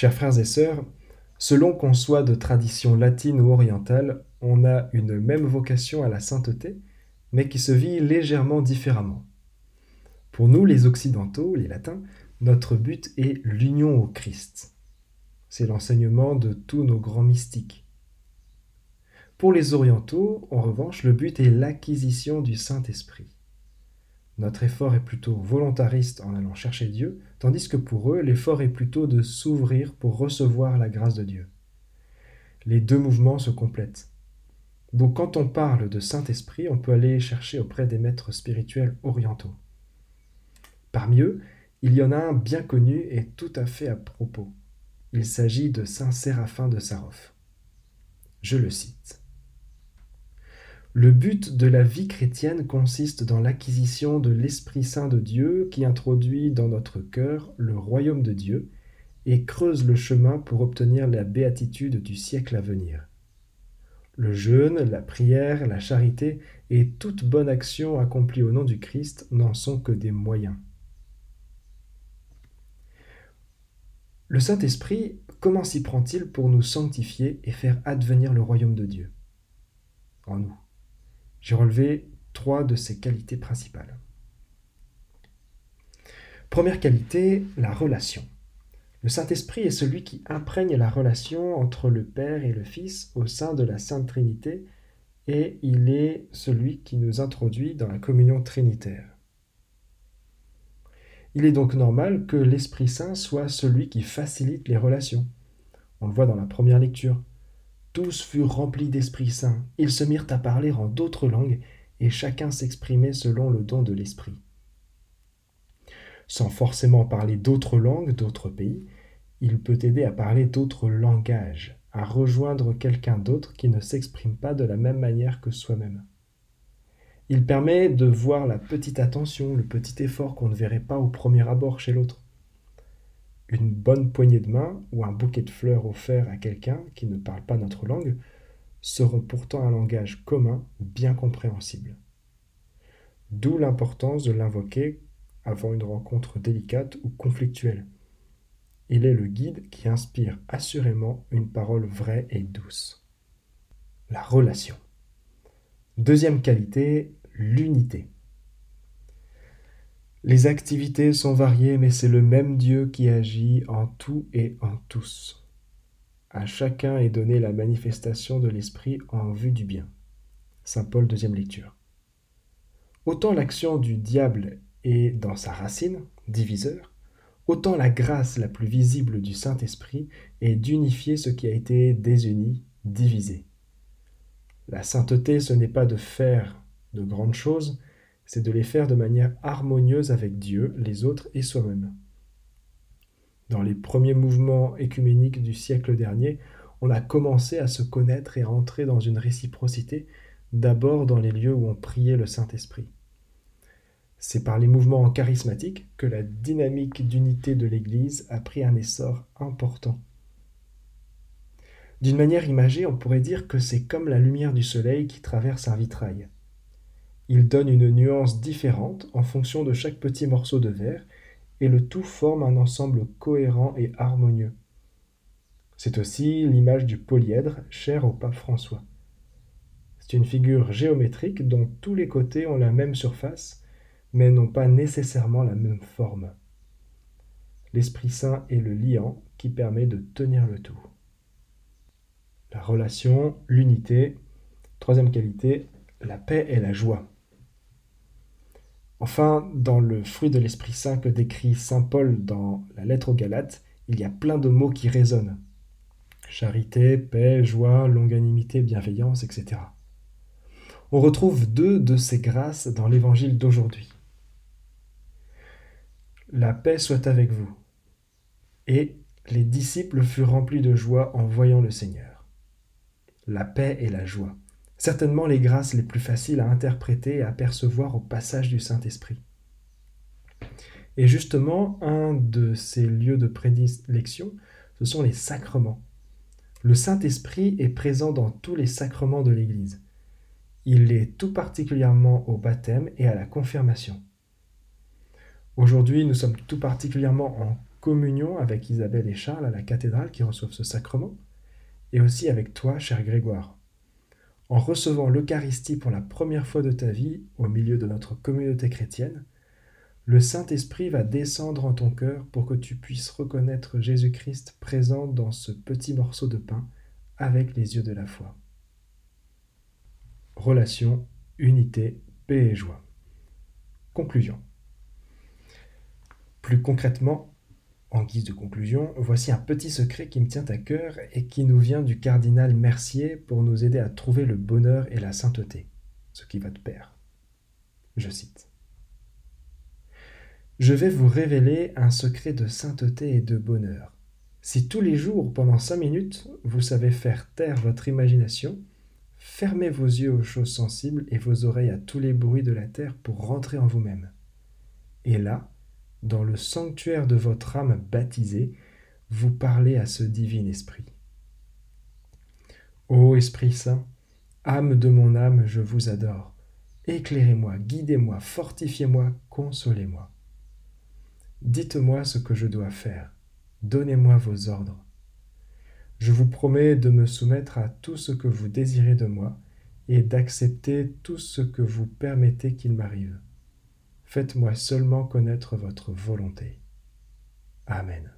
Chers frères et sœurs, selon qu'on soit de tradition latine ou orientale, on a une même vocation à la sainteté, mais qui se vit légèrement différemment. Pour nous, les Occidentaux, les Latins, notre but est l'union au Christ. C'est l'enseignement de tous nos grands mystiques. Pour les Orientaux, en revanche, le but est l'acquisition du Saint-Esprit. Notre effort est plutôt volontariste en allant chercher Dieu, tandis que pour eux, l'effort est plutôt de s'ouvrir pour recevoir la grâce de Dieu. Les deux mouvements se complètent. Donc quand on parle de Saint-Esprit, on peut aller chercher auprès des maîtres spirituels orientaux. Parmi eux, il y en a un bien connu et tout à fait à propos. Il s'agit de Saint Séraphin de Sarov. Je le cite. Le but de la vie chrétienne consiste dans l'acquisition de l'Esprit Saint de Dieu qui introduit dans notre cœur le royaume de Dieu et creuse le chemin pour obtenir la béatitude du siècle à venir. Le jeûne, la prière, la charité et toute bonne action accomplie au nom du Christ n'en sont que des moyens. Le Saint-Esprit, comment s'y prend-il pour nous sanctifier et faire advenir le royaume de Dieu? En nous J'ai relevé trois de ses qualités principales. Première qualité, la relation. Le Saint-Esprit est celui qui imprègne la relation entre le Père et le Fils au sein de la Sainte Trinité et il est celui qui nous introduit dans la communion trinitaire. Il est donc normal que l'Esprit Saint soit celui qui facilite les relations. On le voit dans la première lecture. Tous furent remplis d'Esprit Saint, ils se mirent à parler en d'autres langues, et chacun s'exprimait selon le don de l'Esprit. Sans forcément parler d'autres langues, d'autres pays, il peut aider à parler d'autres langages, à rejoindre quelqu'un d'autre qui ne s'exprime pas de la même manière que soi-même. Il permet de voir la petite attention, le petit effort qu'on ne verrait pas au premier abord chez l'autre. Une bonne poignée de main ou un bouquet de fleurs offert à quelqu'un qui ne parle pas notre langue seront pourtant un langage commun bien compréhensible. D'où l'importance de l'invoquer avant une rencontre délicate ou conflictuelle. Il est le guide qui inspire assurément une parole vraie et douce. La relation. Deuxième qualité, l'unité. Les activités sont variées, mais c'est le même Dieu qui agit en tout et en tous. À chacun est donnée la manifestation de l'Esprit en vue du bien. Saint Paul, deuxième lecture. Autant l'action du diable est dans sa racine, diviseur, autant la grâce la plus visible du Saint-Esprit est d'unifier ce qui a été désuni, divisé. La sainteté, ce n'est pas de faire de grandes choses, c'est de les faire de manière harmonieuse avec Dieu, les autres et soi-même. Dans les premiers mouvements écuméniques du siècle dernier, on a commencé à se connaître et à entrer dans une réciprocité, d'abord dans les lieux où on priait le Saint-Esprit. C'est par les mouvements charismatiques que la dynamique d'unité de l'Église a pris un essor important. D'une manière imagée, on pourrait dire que c'est comme la lumière du soleil qui traverse un vitrail. Il donne une nuance différente en fonction de chaque petit morceau de verre, et le tout forme un ensemble cohérent et harmonieux. C'est aussi l'image du polyèdre, cher au pape François. C'est une figure géométrique dont tous les côtés ont la même surface, mais n'ont pas nécessairement la même forme. L'Esprit Saint est le liant qui permet de tenir le tout. La relation, l'unité. Troisième qualité, la paix et la joie. Enfin, dans le fruit de l'Esprit Saint que décrit Saint Paul dans la lettre aux Galates, il y a plein de mots qui résonnent. Charité, paix, joie, longanimité, bienveillance, etc. On retrouve deux de ces grâces dans l'évangile d'aujourd'hui. La paix soit avec vous. Et les disciples furent remplis de joie en voyant le Seigneur. La paix et la joie certainement les grâces les plus faciles à interpréter et à percevoir au passage du Saint-Esprit. Et justement, un de ces lieux de prédilection, ce sont les sacrements. Le Saint-Esprit est présent dans tous les sacrements de l'Église. Il est tout particulièrement au baptême et à la confirmation. Aujourd'hui, nous sommes tout particulièrement en communion avec Isabelle et Charles à la cathédrale qui reçoivent ce sacrement, et aussi avec toi, cher Grégoire. En recevant l'Eucharistie pour la première fois de ta vie au milieu de notre communauté chrétienne, le Saint-Esprit va descendre en ton cœur pour que tu puisses reconnaître Jésus-Christ présent dans ce petit morceau de pain avec les yeux de la foi. Relation, unité, paix et joie. Conclusion. Plus concrètement, en guise de conclusion, voici un petit secret qui me tient à cœur et qui nous vient du cardinal Mercier pour nous aider à trouver le bonheur et la sainteté, ce qui va de pair. Je cite. Je vais vous révéler un secret de sainteté et de bonheur. Si tous les jours, pendant cinq minutes, vous savez faire taire votre imagination, fermez vos yeux aux choses sensibles et vos oreilles à tous les bruits de la terre pour rentrer en vous-même. Et là, dans le sanctuaire de votre âme baptisée, vous parlez à ce divin esprit. Ô Esprit Saint, âme de mon âme, je vous adore. Éclairez-moi, guidez-moi, fortifiez-moi, consolez-moi. Dites-moi ce que je dois faire. Donnez-moi vos ordres. Je vous promets de me soumettre à tout ce que vous désirez de moi et d'accepter tout ce que vous permettez qu'il m'arrive. Faites-moi seulement connaître votre volonté. Amen.